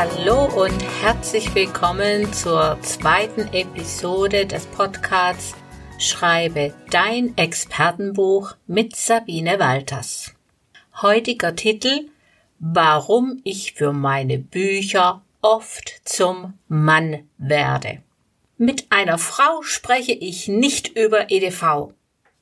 Hallo und herzlich willkommen zur zweiten Episode des Podcasts Schreibe dein Expertenbuch mit Sabine Walters. Heutiger Titel Warum ich für meine Bücher oft zum Mann werde. Mit einer Frau spreche ich nicht über EDV,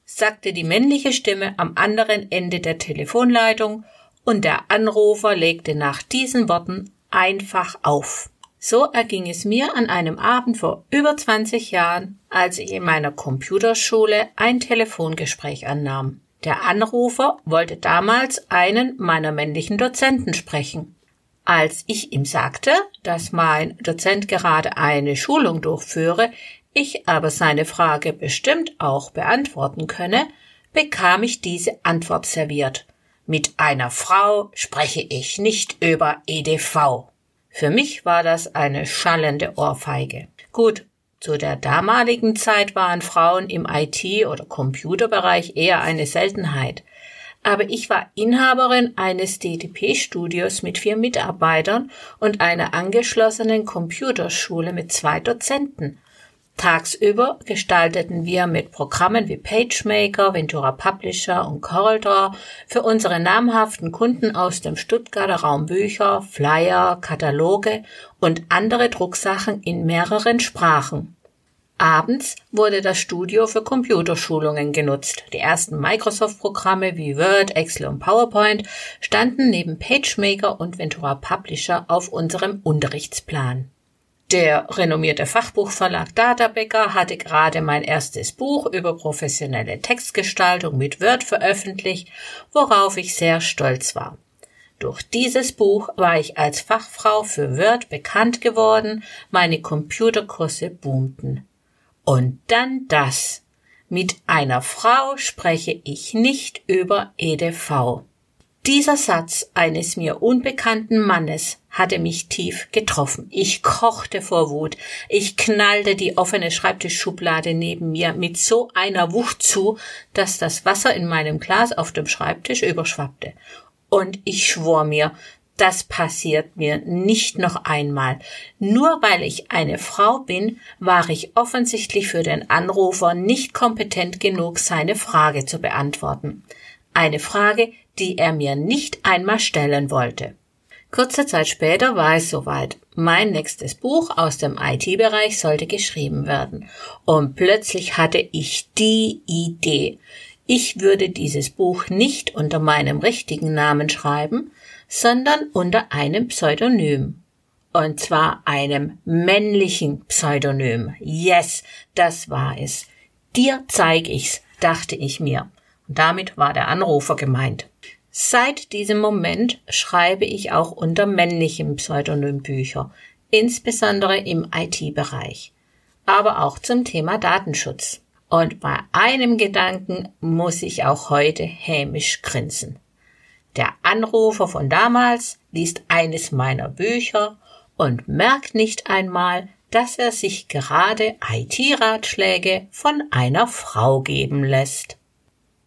sagte die männliche Stimme am anderen Ende der Telefonleitung und der Anrufer legte nach diesen Worten einfach auf. So erging es mir an einem Abend vor über 20 Jahren, als ich in meiner Computerschule ein Telefongespräch annahm. Der Anrufer wollte damals einen meiner männlichen Dozenten sprechen. Als ich ihm sagte, dass mein Dozent gerade eine Schulung durchführe, ich aber seine Frage bestimmt auch beantworten könne, bekam ich diese Antwort serviert. Mit einer Frau spreche ich nicht über EDV. Für mich war das eine schallende Ohrfeige. Gut, zu der damaligen Zeit waren Frauen im IT- oder Computerbereich eher eine Seltenheit aber ich war Inhaberin eines DTP-Studios mit vier Mitarbeitern und einer angeschlossenen Computerschule mit zwei Dozenten. Tagsüber gestalteten wir mit Programmen wie PageMaker, Ventura Publisher und CorelDRAW für unsere namhaften Kunden aus dem Stuttgarter Raum Bücher, Flyer, Kataloge und andere Drucksachen in mehreren Sprachen. Abends wurde das Studio für Computerschulungen genutzt. Die ersten Microsoft-Programme wie Word, Excel und PowerPoint standen neben PageMaker und Ventura Publisher auf unserem Unterrichtsplan. Der renommierte Fachbuchverlag Databecker hatte gerade mein erstes Buch über professionelle Textgestaltung mit Word veröffentlicht, worauf ich sehr stolz war. Durch dieses Buch war ich als Fachfrau für Word bekannt geworden, meine Computerkurse boomten. Und dann das. Mit einer Frau spreche ich nicht über EDV. Dieser Satz eines mir unbekannten Mannes hatte mich tief getroffen. Ich kochte vor Wut. Ich knallte die offene Schreibtischschublade neben mir mit so einer Wucht zu, dass das Wasser in meinem Glas auf dem Schreibtisch überschwappte. Und ich schwor mir, das passiert mir nicht noch einmal. Nur weil ich eine Frau bin, war ich offensichtlich für den Anrufer nicht kompetent genug, seine Frage zu beantworten. Eine Frage, die er mir nicht einmal stellen wollte. Kurze Zeit später war es soweit. Mein nächstes Buch aus dem IT-Bereich sollte geschrieben werden. Und plötzlich hatte ich die Idee. Ich würde dieses Buch nicht unter meinem richtigen Namen schreiben, sondern unter einem Pseudonym. Und zwar einem männlichen Pseudonym. Yes, das war es. Dir zeig ich's, dachte ich mir. Und damit war der Anrufer gemeint. Seit diesem Moment schreibe ich auch unter männlichem Pseudonym Bücher, insbesondere im IT-Bereich, aber auch zum Thema Datenschutz. Und bei einem Gedanken muss ich auch heute hämisch grinsen. Der Anrufer von damals liest eines meiner Bücher und merkt nicht einmal, dass er sich gerade IT-Ratschläge von einer Frau geben lässt.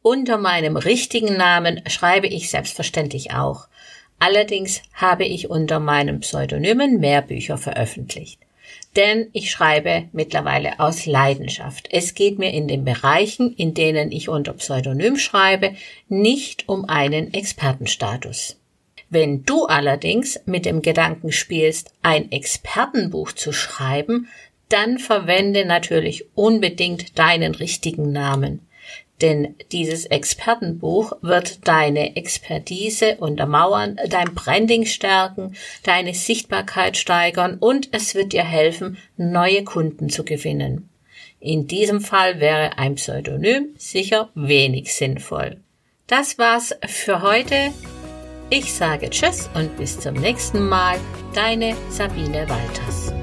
Unter meinem richtigen Namen schreibe ich selbstverständlich auch. Allerdings habe ich unter meinem Pseudonymen mehr Bücher veröffentlicht denn ich schreibe mittlerweile aus Leidenschaft. Es geht mir in den Bereichen, in denen ich unter Pseudonym schreibe, nicht um einen Expertenstatus. Wenn du allerdings mit dem Gedanken spielst, ein Expertenbuch zu schreiben, dann verwende natürlich unbedingt deinen richtigen Namen denn dieses Expertenbuch wird deine Expertise untermauern, dein Branding stärken, deine Sichtbarkeit steigern und es wird dir helfen, neue Kunden zu gewinnen. In diesem Fall wäre ein Pseudonym sicher wenig sinnvoll. Das war's für heute. Ich sage Tschüss und bis zum nächsten Mal. Deine Sabine Walters.